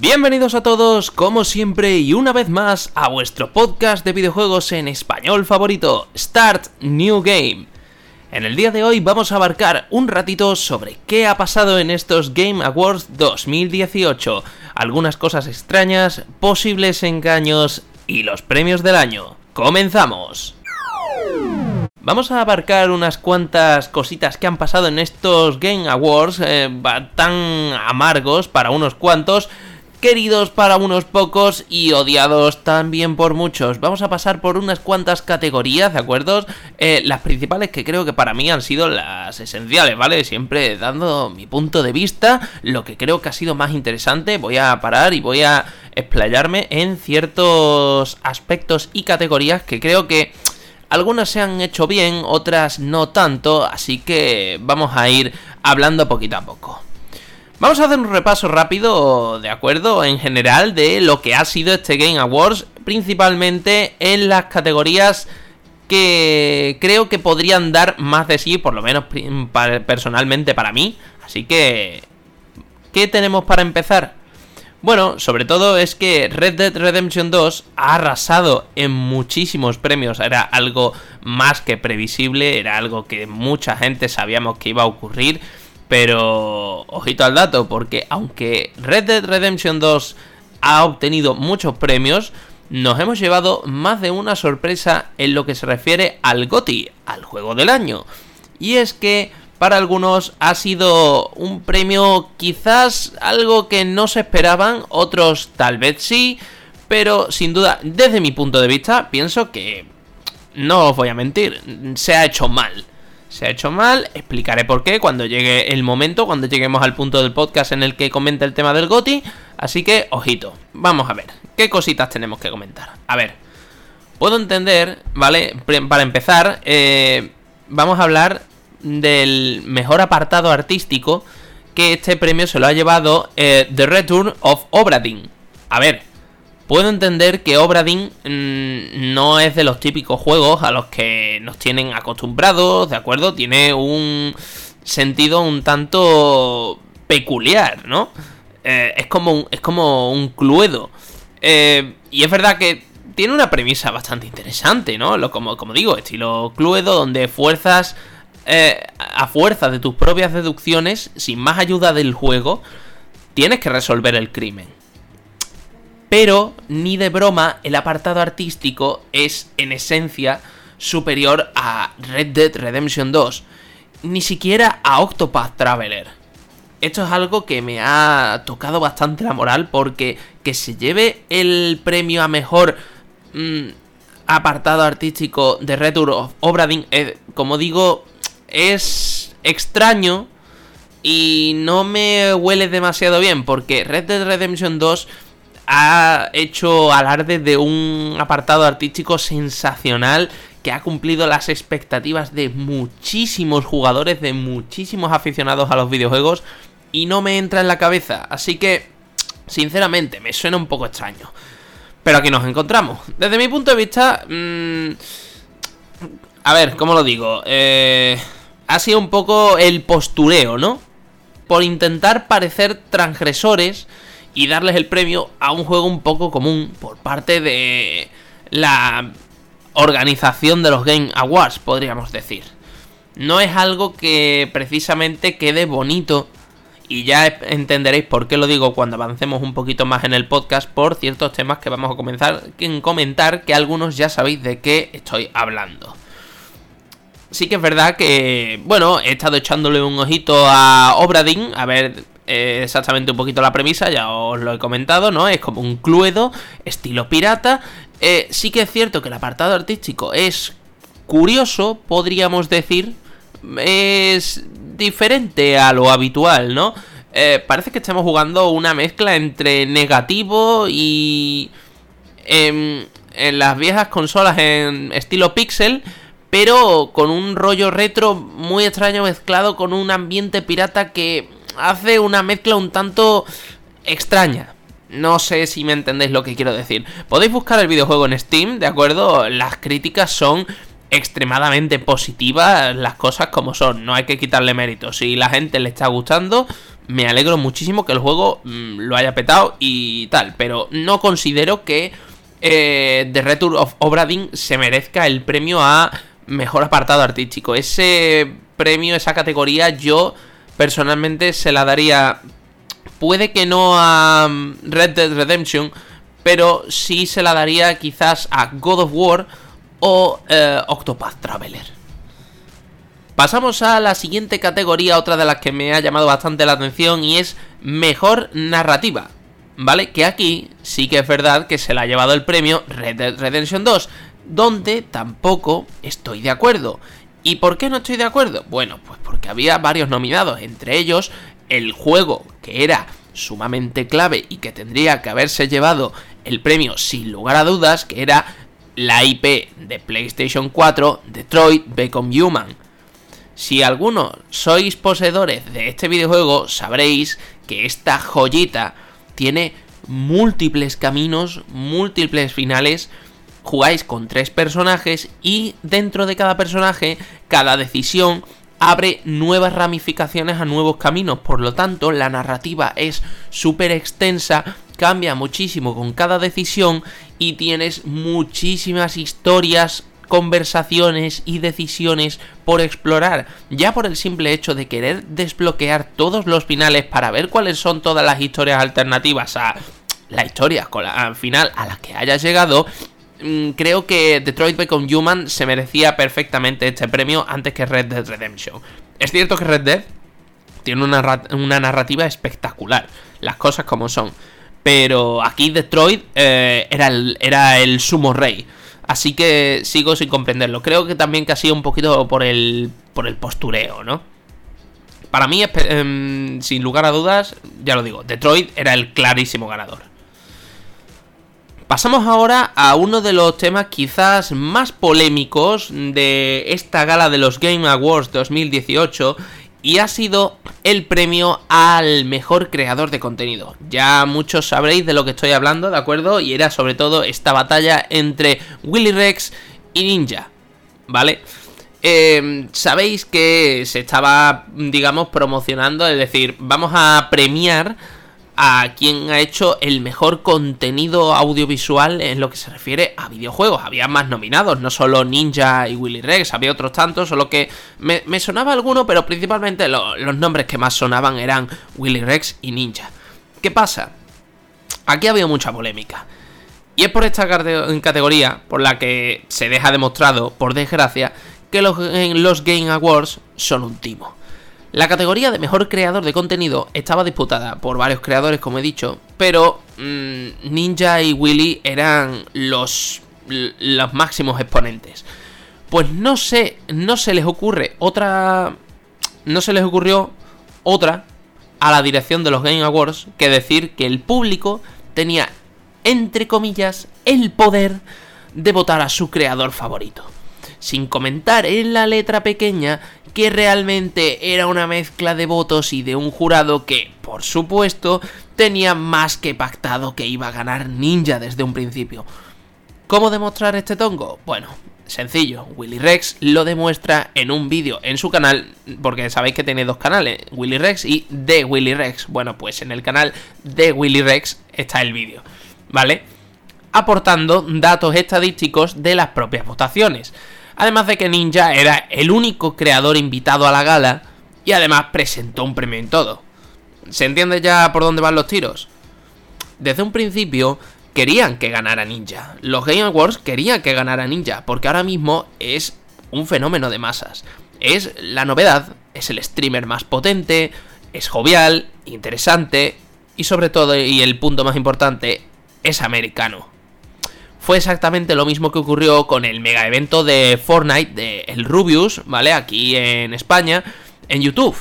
Bienvenidos a todos, como siempre y una vez más, a vuestro podcast de videojuegos en español favorito, Start New Game. En el día de hoy vamos a abarcar un ratito sobre qué ha pasado en estos Game Awards 2018, algunas cosas extrañas, posibles engaños y los premios del año. ¡Comenzamos! Vamos a abarcar unas cuantas cositas que han pasado en estos Game Awards eh, tan amargos para unos cuantos, queridos para unos pocos y odiados también por muchos. Vamos a pasar por unas cuantas categorías, ¿de acuerdo? Eh, las principales que creo que para mí han sido las esenciales, ¿vale? Siempre dando mi punto de vista, lo que creo que ha sido más interesante. Voy a parar y voy a explayarme en ciertos aspectos y categorías que creo que algunas se han hecho bien, otras no tanto, así que vamos a ir hablando poquito a poco. Vamos a hacer un repaso rápido, de acuerdo, en general de lo que ha sido este Game Awards, principalmente en las categorías que creo que podrían dar más de sí, por lo menos personalmente para mí. Así que, ¿qué tenemos para empezar? Bueno, sobre todo es que Red Dead Redemption 2 ha arrasado en muchísimos premios. Era algo más que previsible, era algo que mucha gente sabíamos que iba a ocurrir. Pero ojito al dato, porque aunque Red Dead Redemption 2 ha obtenido muchos premios, nos hemos llevado más de una sorpresa en lo que se refiere al GOTI, al juego del año. Y es que para algunos ha sido un premio quizás algo que no se esperaban, otros tal vez sí, pero sin duda, desde mi punto de vista, pienso que, no os voy a mentir, se ha hecho mal. Se ha hecho mal, explicaré por qué cuando llegue el momento, cuando lleguemos al punto del podcast en el que comente el tema del GOTI. Así que, ojito, vamos a ver, ¿qué cositas tenemos que comentar? A ver, puedo entender, ¿vale? Para empezar, eh, vamos a hablar del mejor apartado artístico que este premio se lo ha llevado eh, The Return of Obradin. A ver, puedo entender que Obradin mm, no es de los típicos juegos a los que nos tienen acostumbrados, ¿de acuerdo? Tiene un sentido un tanto peculiar, ¿no? Eh, es, como un, es como un cluedo. Eh, y es verdad que tiene una premisa bastante interesante, ¿no? Lo, como, como digo, estilo cluedo, donde fuerzas eh, a fuerza de tus propias deducciones, sin más ayuda del juego, tienes que resolver el crimen. Pero, ni de broma, el apartado artístico es en esencia superior a Red Dead Redemption 2, ni siquiera a Octopath Traveler. Esto es algo que me ha tocado bastante la moral porque que se lleve el premio a mejor mm, apartado artístico de Return of Obradin, eh, como digo, es extraño y no me huele demasiado bien porque Red Dead Redemption 2 ha hecho alarde de un apartado artístico sensacional que ha cumplido las expectativas de muchísimos jugadores, de muchísimos aficionados a los videojuegos y no me entra en la cabeza, así que sinceramente me suena un poco extraño. Pero aquí nos encontramos. Desde mi punto de vista... Mmm, a ver, ¿cómo lo digo? Eh ha sido un poco el postureo, ¿no? Por intentar parecer transgresores y darles el premio a un juego un poco común por parte de la organización de los Game Awards, podríamos decir. No es algo que precisamente quede bonito y ya entenderéis por qué lo digo cuando avancemos un poquito más en el podcast por ciertos temas que vamos a comenzar en comentar que algunos ya sabéis de qué estoy hablando sí que es verdad que, bueno, he estado echándole un ojito a Obradin, a ver exactamente un poquito la premisa, ya os lo he comentado, ¿no? Es como un cluedo, estilo pirata. Eh, sí que es cierto que el apartado artístico es curioso, podríamos decir, es diferente a lo habitual, ¿no? Eh, parece que estamos jugando una mezcla entre negativo y... en las viejas consolas en estilo pixel pero con un rollo retro muy extraño mezclado con un ambiente pirata que hace una mezcla un tanto extraña. No sé si me entendéis lo que quiero decir. Podéis buscar el videojuego en Steam, ¿de acuerdo? Las críticas son extremadamente positivas, las cosas como son, no hay que quitarle mérito. Si la gente le está gustando, me alegro muchísimo que el juego mm, lo haya petado y tal, pero no considero que eh, The Return of Obradin se merezca el premio a mejor apartado artístico. Ese premio, esa categoría, yo personalmente se la daría. Puede que no a mm, Red Dead Redemption, pero sí se la daría quizás a God of War o eh, Octopath Traveler. Pasamos a la siguiente categoría, otra de las que me ha llamado bastante la atención, y es mejor narrativa. ¿Vale? Que aquí sí que es verdad que se le ha llevado el premio Red Dead Redemption 2, donde tampoco estoy de acuerdo. ¿Y por qué no estoy de acuerdo? Bueno, pues porque había varios nominados, entre ellos el juego que era sumamente clave y que tendría que haberse llevado el premio sin lugar a dudas, que era la IP de PlayStation 4, Detroit Become Human. Si algunos sois poseedores de este videojuego, sabréis que esta joyita tiene múltiples caminos, múltiples finales. Jugáis con tres personajes y dentro de cada personaje, cada decisión abre nuevas ramificaciones a nuevos caminos. Por lo tanto, la narrativa es súper extensa, cambia muchísimo con cada decisión y tienes muchísimas historias conversaciones y decisiones por explorar, ya por el simple hecho de querer desbloquear todos los finales para ver cuáles son todas las historias alternativas a la historia la, final a la que hayas llegado, creo que Detroit Become Human se merecía perfectamente este premio antes que Red Dead Redemption. Es cierto que Red Dead tiene una, narrativa espectacular, las cosas como son. Pero aquí Detroit eh, era, el, era el sumo rey. Así que sigo sin comprenderlo. Creo que también que ha sido un poquito por el, por el postureo, ¿no? Para mí, em, sin lugar a dudas, ya lo digo, Detroit era el clarísimo ganador. Pasamos ahora a uno de los temas quizás más polémicos de esta gala de los Game Awards 2018 y ha sido el premio al mejor creador de contenido. Ya muchos sabréis de lo que estoy hablando, ¿de acuerdo? Y era sobre todo esta batalla entre Willy Rex y Ninja, ¿vale? Eh, sabéis que se estaba, digamos, promocionando, es decir, vamos a premiar a quien ha hecho el mejor contenido audiovisual en lo que se refiere a videojuegos. Había más nominados, no solo Ninja y Willy Rex, había otros tantos, solo que me, sonaba alguno, pero principalmente los nombres que más sonaban eran Willy Rex y Ninja. ¿Qué pasa? Aquí había mucha polémica. Y es por esta categoría por la que se deja demostrado, por desgracia, que los, los Game Awards son un timo. La categoría de mejor creador de contenido estaba disputada por varios creadores, como he dicho, pero mm, Ninja y Willy eran los, los máximos exponentes. Pues no sé, no se les ocurre otra. No se les ocurrió otra a la dirección de los Game Awards que decir que el público tenía, entre comillas, el poder de votar a su creador favorito sin comentar en la letra pequeña que realmente era una mezcla de votos y de un jurado que, por supuesto, tenía más que pactado que iba a ganar Ninja desde un principio. ¿Cómo demostrar este tongo? Bueno, sencillo, Willy Rex lo demuestra en un vídeo en su canal, porque sabéis que tiene dos canales, Willy Rex y The Willy Rex. Bueno, pues en el canal de Willy Rex está el vídeo, ¿vale? Aportando datos estadísticos de las propias votaciones. Además de que Ninja era el único creador invitado a la gala y además presentó un premio en todo. ¿Se entiende ya por dónde van los tiros? Desde un principio querían que ganara Ninja. Los Game Awards querían que ganara Ninja porque ahora mismo es un fenómeno de masas. Es la novedad, es el streamer más potente, es jovial, interesante y sobre todo, y el punto más importante, es americano fue exactamente lo mismo que ocurrió con el mega evento de Fortnite de el Rubius, ¿vale? Aquí en España, en YouTube.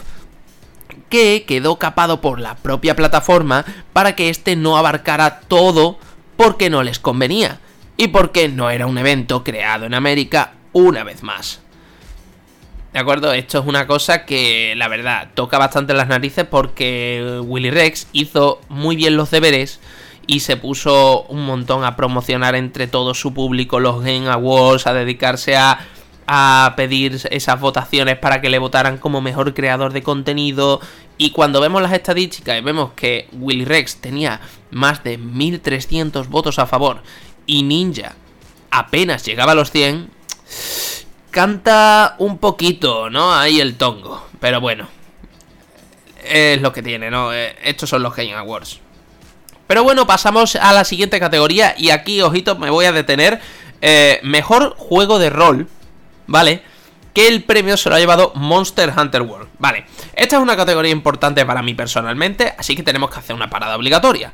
Que quedó capado por la propia plataforma para que este no abarcara todo porque no les convenía. Y porque no era un evento creado en América una vez más. ¿De acuerdo? Esto es una cosa que la verdad toca bastante las narices porque Willy Rex hizo muy bien los deberes y se puso un montón a promocionar entre todo su público los Game Awards, a dedicarse a, a pedir esas votaciones para que le votaran como mejor creador de contenido. Y cuando vemos las estadísticas y vemos que Willy Rex tenía más de 1300 votos a favor y Ninja apenas llegaba a los 100, canta un poquito, ¿no? Ahí el tongo. Pero bueno, es lo que tiene, ¿no? Eh, estos son los Game Awards. Pero bueno, pasamos a la siguiente categoría y aquí, ojito, me voy a detener. Eh, mejor juego de rol, ¿vale? Que el premio se lo ha llevado Monster Hunter World. Vale, esta es una categoría importante para mí personalmente, así que tenemos que hacer una parada obligatoria.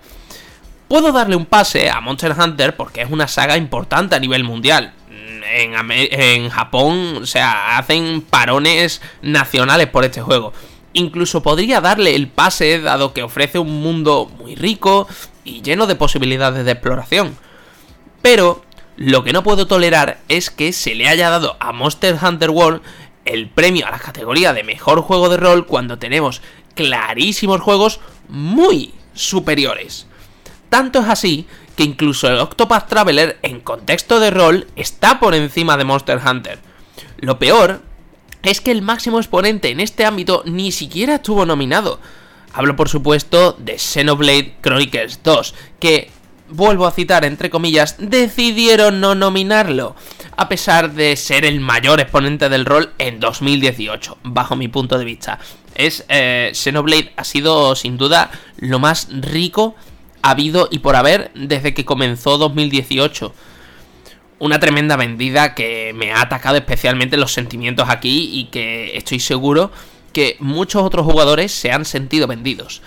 Puedo darle un pase a Monster Hunter porque es una saga importante a nivel mundial. En, en, Japón, o sea, hacen parones nacionales por este juego. Incluso podría darle el pase dado que ofrece un mundo muy rico y lleno de posibilidades de exploración. Pero lo que no puedo tolerar es que se le haya dado a Monster Hunter World el premio a la categoría de mejor juego de rol cuando tenemos clarísimos juegos muy superiores. Tanto es así que incluso el Octopath Traveler en contexto de rol está por encima de Monster Hunter. Lo peor es que el máximo exponente en este ámbito ni siquiera estuvo nominado. Hablo por supuesto de Xenoblade Chronicles 2, que, vuelvo a citar entre comillas, decidieron no nominarlo, a pesar de ser el mayor exponente del rol en 2018, bajo mi punto de vista. Es, eh, Xenoblade ha sido sin duda lo más rico habido y por haber desde que comenzó 2018 una tremenda vendida que me ha atacado especialmente los sentimientos aquí y que estoy seguro que muchos otros jugadores se han sentido vendidos.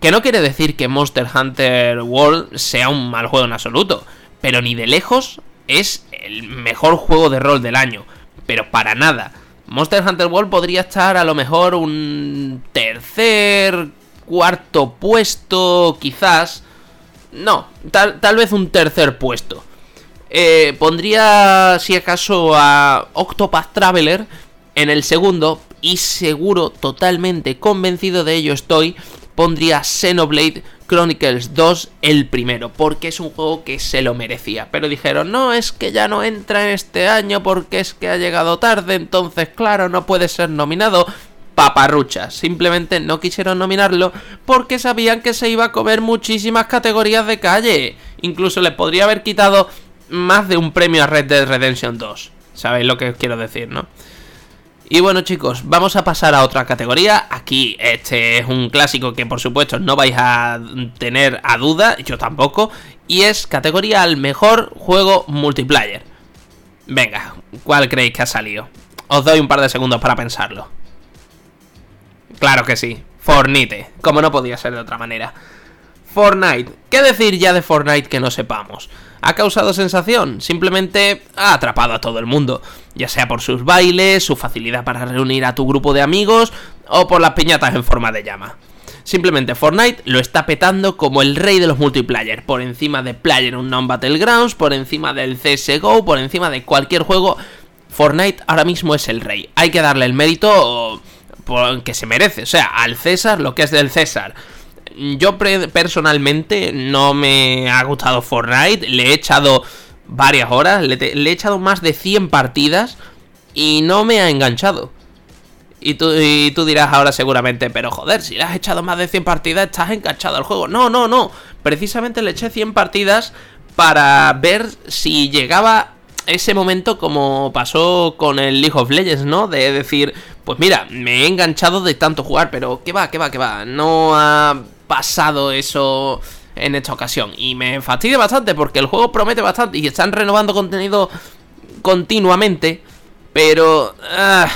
Que no quiere decir que Monster Hunter World sea un mal juego en absoluto, pero ni de lejos es el mejor juego de rol del año, pero para nada. Monster Hunter World podría estar a lo mejor un tercer, cuarto puesto, quizás. No, tal, tal vez un tercer puesto. Eh, pondría, si acaso, a Octopath Traveler en el segundo. Y seguro, totalmente convencido de ello estoy, pondría Xenoblade Chronicles 2 el primero, porque es un juego que se lo merecía. Pero dijeron, no, es que ya no entra en este año porque es que ha llegado tarde, entonces claro, no puede ser nominado. Paparruchas, simplemente no quisieron nominarlo porque sabían que se iba a comer muchísimas categorías de calle. Incluso les podría haber quitado más de un premio a Red Dead Redemption 2. ¿Sabéis lo que os quiero decir, no? Y bueno chicos, vamos a pasar a otra categoría. Aquí este es un clásico que por supuesto no vais a tener a duda, yo tampoco. Y es categoría al mejor juego multiplayer. Venga, ¿cuál creéis que ha salido? Os doy un par de segundos para pensarlo. Claro que sí, Fornite, como no podía ser de otra manera. Fortnite, ¿qué decir ya de Fortnite que no sepamos? ¿Ha causado sensación? Simplemente ha atrapado a todo el mundo, ya sea por sus bailes, su facilidad para reunir a tu grupo de amigos o por las piñatas en forma de llama. Simplemente Fortnite lo está petando como el rey de los multiplayer, por encima de PlayerUnknown Battlegrounds, por encima del CSGO, por encima de cualquier juego. Fortnite ahora mismo es el rey. Hay que darle el mérito que se merece, o sea, al César lo que es del César yo personalmente no me ha gustado Fortnite, le he echado varias horas, le, he echado más de 100 partidas y no me ha enganchado. Y tú, y tú, dirás ahora seguramente, pero joder, si le has echado más de 100 partidas, estás enganchado al juego. No, no, no. Precisamente le eché 100 partidas para ver si llegaba ese momento como pasó con el League of Legends, ¿no? De decir, pues mira, me he enganchado de tanto jugar, pero que va, que va, que va. No ha pasado eso en esta ocasión. Y me fastidia bastante porque el juego promete bastante y están renovando contenido continuamente. Pero... Ah,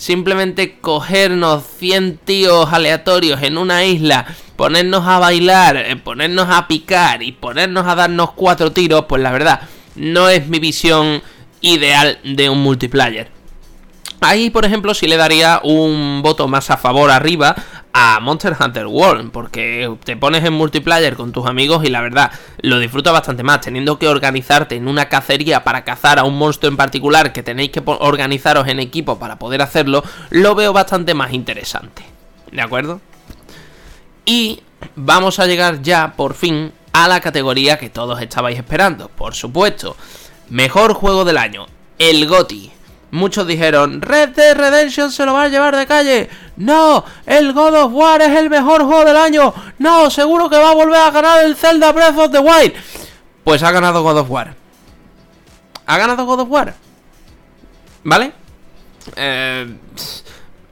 simplemente cogernos 100 tíos aleatorios en una isla, ponernos a bailar, eh, ponernos a picar y ponernos a darnos cuatro tiros, pues la verdad, no es mi visión ideal de un multiplayer. Ahí, por ejemplo, sí le daría un voto más a favor arriba a Monster Hunter World, porque te pones en multiplayer con tus amigos y la verdad lo disfrutas bastante más, teniendo que organizarte en una cacería para cazar a un monstruo en particular que tenéis que organizaros en equipo para poder hacerlo, lo veo bastante más interesante. ¿De acuerdo? Y vamos a llegar ya por fin a la categoría que todos estabais esperando, por supuesto. Mejor juego del año, el GOTI. Muchos dijeron, Red Dead Redemption se lo va a llevar de calle. No, el God of War es el mejor juego del año. No, seguro que va a volver a ganar el Zelda Breath of the Wild. Pues ha ganado God of War. Ha ganado God of War. ¿Vale? Eh,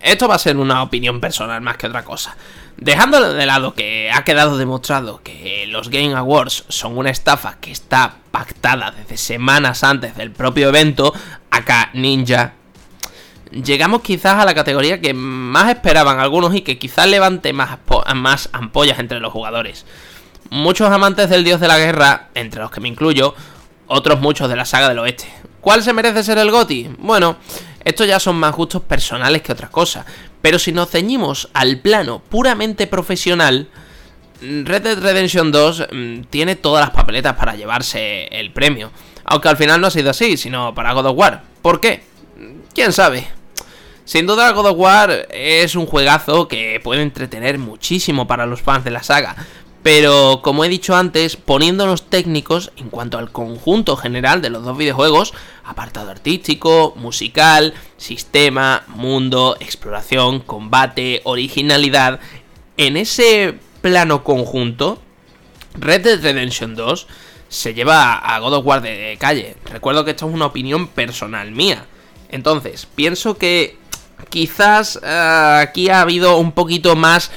esto va a ser una opinión personal más que otra cosa. Dejando de lado que ha quedado demostrado que los Game Awards son una estafa que está pactada desde semanas antes del propio evento, acá Ninja, llegamos quizás a la categoría que más esperaban algunos y que quizás levante más, más ampollas entre los jugadores. Muchos amantes del dios de la guerra, entre los que me incluyo, otros muchos de la saga del oeste. ¿Cuál se merece ser el GOTI? Bueno, estos ya son más gustos personales que otras cosas. Pero si nos ceñimos al plano puramente profesional, Red Dead Redemption 2 mm, tiene todas las papeletas para llevarse el premio. Aunque al final no ha sido así, sino para God of War. ¿Por qué? ¿Quién sabe? Sin duda God of War es un juegazo que puede entretener muchísimo para los fans de la saga, pero como he dicho antes, poniéndonos técnicos en cuanto al conjunto general de los dos videojuegos, apartado artístico, musical, sistema, mundo, exploración, combate, originalidad, en ese plano conjunto, Red Dead Redemption 2 se lleva a God of War de calle. Recuerdo que esto es una opinión personal mía. Entonces, pienso que quizás eh, aquí ha habido un poquito más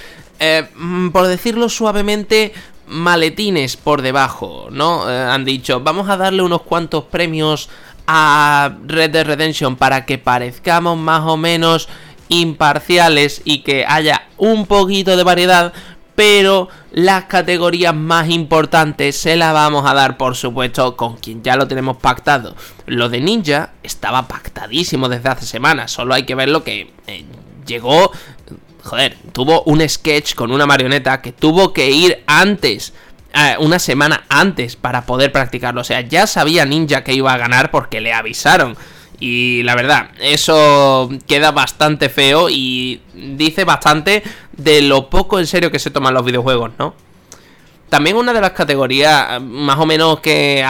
eh, mm, por decirlo suavemente, maletines por debajo, ¿no? Eh, han dicho, vamos a darle unos cuantos premios a Red Dead Redemption para que parezcamos más o menos imparciales y que haya un poquito de variedad, pero las categorías más importantes se las vamos a dar, por supuesto, con quien ya lo tenemos pactado. Lo de Ninja estaba pactadísimo desde hace semanas, solo hay que ver lo que eh, llegó joder, tuvo un sketch con una marioneta que tuvo que ir antes, eh, una semana antes para poder practicarlo. O sea, ya sabía Ninja que iba a ganar porque le avisaron. Y la verdad, eso queda bastante feo y dice bastante de lo poco en serio que se toman los videojuegos, ¿no? También una de las categorías, más o menos que,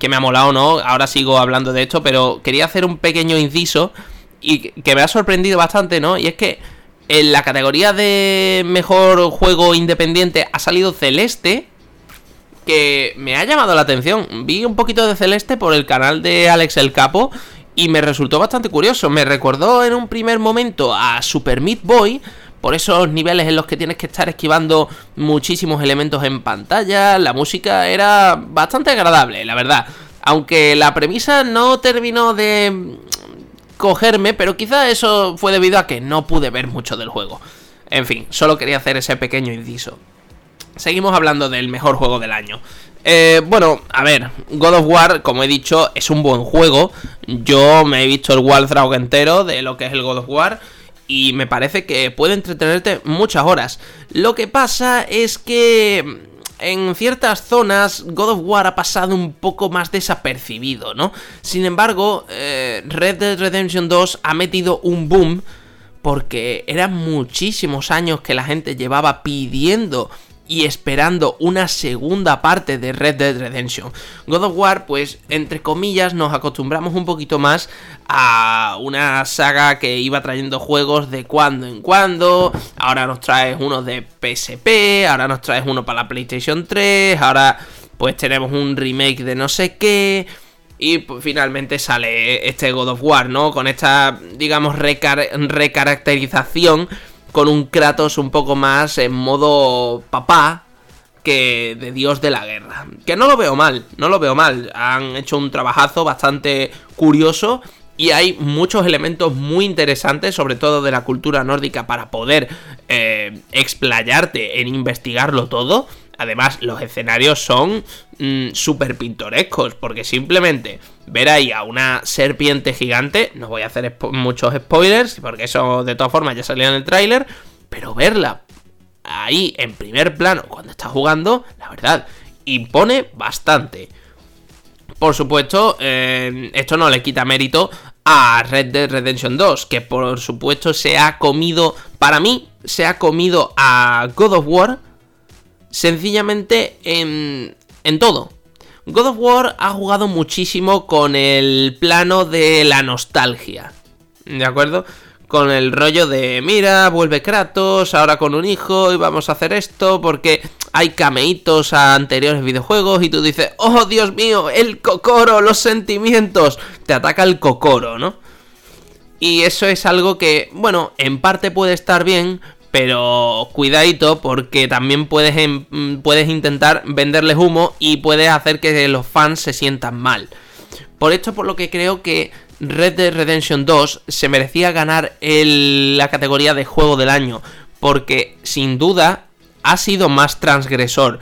que me ha molado, ¿no? Ahora sigo hablando de esto, pero quería hacer un pequeño inciso y que me ha sorprendido bastante, ¿no? Y es que en la categoría de mejor juego independiente ha salido Celeste, que me ha llamado la atención. Vi un poquito de Celeste por el canal de Alex el Capo y me resultó bastante curioso. Me recordó en un primer momento a Super Meat Boy, por esos niveles en los que tienes que estar esquivando muchísimos elementos en pantalla. La música era bastante agradable, la verdad. Aunque la premisa no terminó de cogerme, pero quizá eso fue debido a que no pude ver mucho del juego. En fin, solo quería hacer ese pequeño inciso. Seguimos hablando del mejor juego del año. Eh, bueno, a ver, God of War, como he dicho, es un buen juego. Yo me he visto el Waldraug entero de lo que es el God of War. Y me parece que puede entretenerte muchas horas. Lo que pasa es que en ciertas zonas God of War ha pasado un poco más desapercibido, ¿no? Sin embargo, eh, Red Dead Redemption 2 ha metido un boom porque eran muchísimos años que la gente llevaba pidiendo y esperando una segunda parte de Red Dead Redemption. God of War, pues, entre comillas, nos acostumbramos un poquito más a una saga que iba trayendo juegos de cuando en cuando. Ahora nos traes uno de PSP, ahora nos traes uno para la PlayStation 3, ahora pues tenemos un remake de no sé qué. Y pues, finalmente sale este God of War, ¿no? Con esta, digamos, recaracterización con un Kratos un poco más en modo papá que de dios de la guerra. Que no lo veo mal, no lo veo mal. Han hecho un trabajazo bastante curioso y hay muchos elementos muy interesantes, sobre todo de la cultura nórdica, para poder eh, explayarte en investigarlo todo. Además, los escenarios son mm, súper pintorescos, porque simplemente ver ahí a una serpiente gigante, no voy a hacer muchos spoilers, porque eso de todas formas ya salió en el tráiler, pero verla ahí en primer plano cuando está jugando, la verdad, impone bastante. Por supuesto, eh, esto no le quita mérito a Red Dead Redemption 2, que por supuesto se ha comido, para mí, se ha comido a God of War sencillamente en, en todo. God of War ha jugado muchísimo con el plano de la nostalgia. ¿De acuerdo? Con el rollo de, mira, vuelve Kratos, ahora con un hijo y vamos a hacer esto porque hay cameitos a anteriores videojuegos y tú dices, oh Dios mío, el cocoro, los sentimientos. Te ataca el cocoro, ¿no? Y eso es algo que, bueno, en parte puede estar bien, pero cuidadito porque también puedes, mm, puedes intentar venderles humo y puedes hacer que los fans se sientan mal. Por esto por lo que creo que Red Dead Redemption 2 se merecía ganar la categoría de juego del año. Porque sin duda ha sido más transgresor.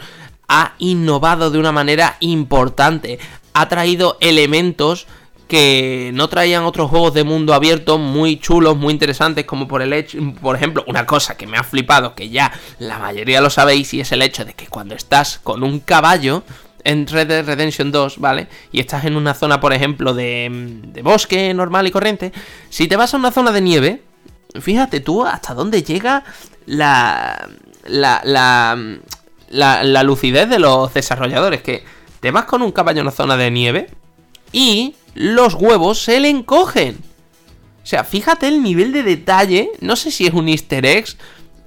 Ha innovado de una manera importante. Ha traído elementos que no traían otros juegos de mundo abierto muy chulos, muy interesantes, como por el hecho, por ejemplo, una cosa que me ha flipado, que ya la mayoría lo sabéis, y es el hecho de que cuando estás con un caballo en Red Dead Redemption 2, ¿vale? Y estás en una zona, por ejemplo, de, de bosque normal y corriente, si te vas a una zona de nieve, fíjate tú hasta dónde llega la, la, la, la, la lucidez de los desarrolladores, que te vas con un caballo en una zona de nieve y los huevos se le encogen. O sea, fíjate el nivel de detalle. No sé si es un easter egg.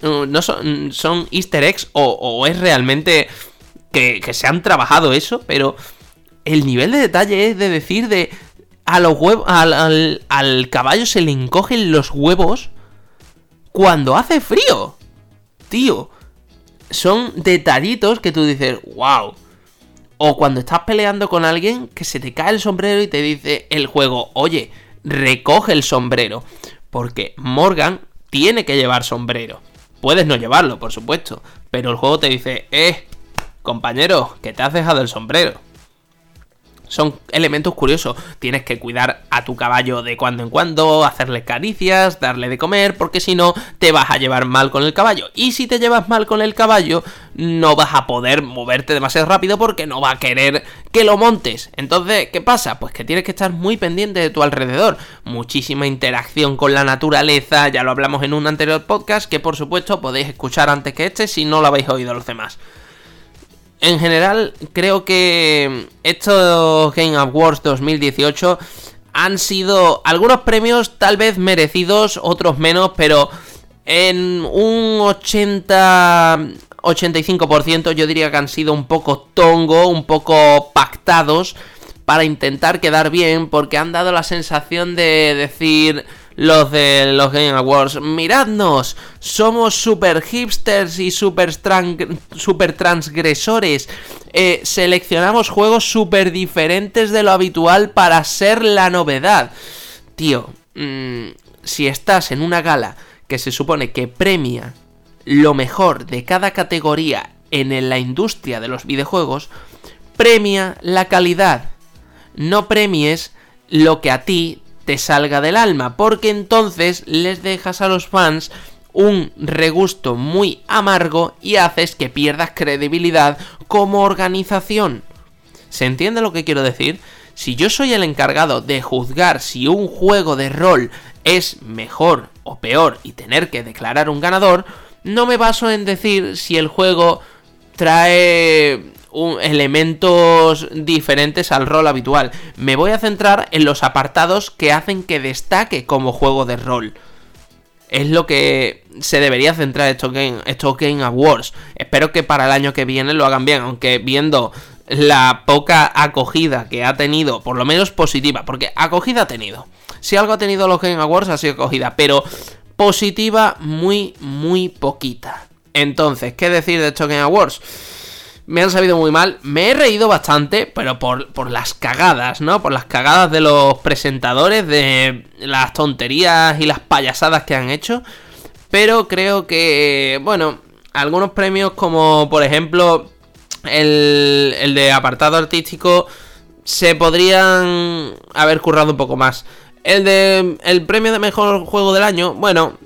No son, son easter eggs o, es realmente que, se han trabajado eso. Pero el nivel de detalle es de decir de... A los huevos, al, al caballo se le encogen los huevos cuando hace frío. Tío. Son detallitos que tú dices, wow. O cuando estás peleando con alguien que se te cae el sombrero y te dice el juego, oye, recoge el sombrero. Porque Morgan tiene que llevar sombrero. Puedes no llevarlo, por supuesto. Pero el juego te dice, eh, compañero, que te has dejado el sombrero son elementos curiosos. Tienes que cuidar a tu caballo de cuando en cuando, hacerle caricias, darle de comer, porque si no te vas a llevar mal con el caballo. Y si te llevas mal con el caballo, no vas a poder moverte demasiado rápido porque no va a querer que lo montes. Entonces, ¿qué pasa? Pues que tienes que estar muy pendiente de tu alrededor. Muchísima interacción con la naturaleza, ya lo hablamos en un anterior podcast, que por supuesto podéis escuchar antes que este si no lo habéis oído los demás en general, creo que estos Game Awards 2018 han sido algunos premios tal vez merecidos, otros menos, pero en un 80 85% yo diría que han sido un poco tongo, un poco pactados para intentar quedar bien porque han dado la sensación de decir los de los Game Awards. Miradnos, somos super hipsters y super, transgresores. Eh, seleccionamos juegos super diferentes de lo habitual para ser la novedad. Tío, mm, si estás en una gala que se supone que premia lo mejor de cada categoría en la industria de los videojuegos, premia la calidad. No premies lo que a ti te salga del alma, porque entonces les dejas a los fans un regusto muy amargo y haces que pierdas credibilidad como organización. ¿Se entiende lo que quiero decir? Si yo soy el encargado de juzgar si un juego de rol es mejor o peor y tener que declarar un ganador, no me baso en decir si el juego trae elementos diferentes al rol habitual. Me voy a centrar en los apartados que hacen que destaque como juego de rol. Es lo que se debería centrar estos Game, Game Awards. Espero que para el año que viene lo hagan bien, aunque viendo la poca acogida que ha tenido, por lo menos positiva, porque acogida ha tenido. Si algo ha tenido los Game Awards ha sido acogida, pero positiva muy, muy poquita. Entonces, ¿qué decir de estos Game Awards? Me han sabido muy mal. Me he reído bastante, pero por, las cagadas, ¿no? Por las cagadas de los presentadores, de las tonterías y las payasadas que han hecho. Pero creo que, bueno, algunos premios como por ejemplo el, el de apartado artístico se podrían haber currado un poco más. El de el premio de mejor juego del año, bueno,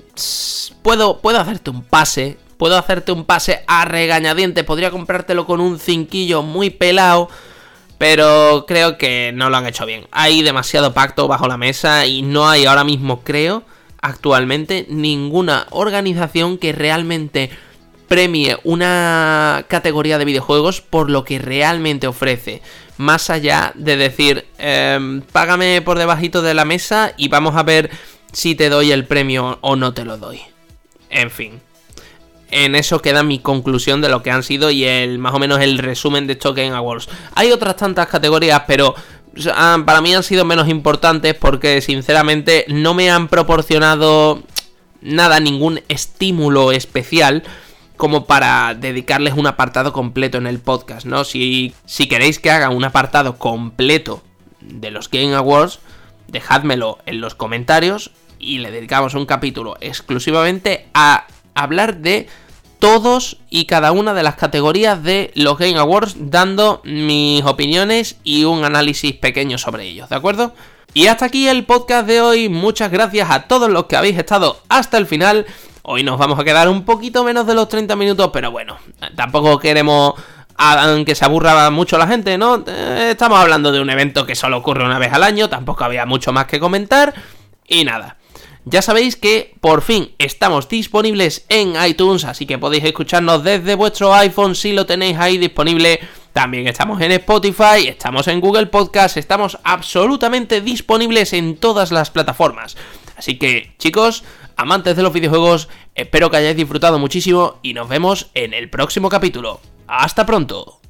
puedo, puedo hacerte un pase puedo hacerte un pase a regañadiente, podría comprártelo con un cinquillo muy pelado, pero creo que no lo han hecho bien. Hay demasiado pacto bajo la mesa y no hay ahora mismo, creo, actualmente ninguna organización que realmente premie una categoría de videojuegos por lo que realmente ofrece. Más allá de decir, em, págame por debajito de la mesa y vamos a ver si te doy el premio o no te lo doy. En fin. En eso queda mi conclusión de lo que han sido y el más o menos el resumen de estos Game Awards. Hay otras tantas categorías, pero para mí han sido menos importantes porque sinceramente no me han proporcionado nada, ningún estímulo especial como para dedicarles un apartado completo en el podcast, ¿no? Si, si queréis que haga un apartado completo de los Game Awards, dejádmelo en los comentarios y le dedicamos un capítulo exclusivamente a hablar de todos y cada una de las categorías de los Game Awards, dando mis opiniones y un análisis pequeño sobre ellos, ¿de acuerdo? Y hasta aquí el podcast de hoy, muchas gracias a todos los que habéis estado hasta el final. Hoy nos vamos a quedar un poquito menos de los 30 minutos, pero bueno, tampoco queremos que se aburra mucho la gente, ¿no? Eh, estamos hablando de un evento que solo ocurre una vez al año, tampoco había mucho más que comentar. Y nada, ya sabéis que por fin estamos disponibles en iTunes, así que podéis escucharnos desde vuestro iPhone si lo tenéis ahí disponible. También estamos en Spotify, estamos en Google Podcast, estamos absolutamente disponibles en todas las plataformas. Así que, chicos, amantes de los videojuegos, espero que hayáis disfrutado muchísimo y nos vemos en el próximo capítulo. ¡Hasta pronto!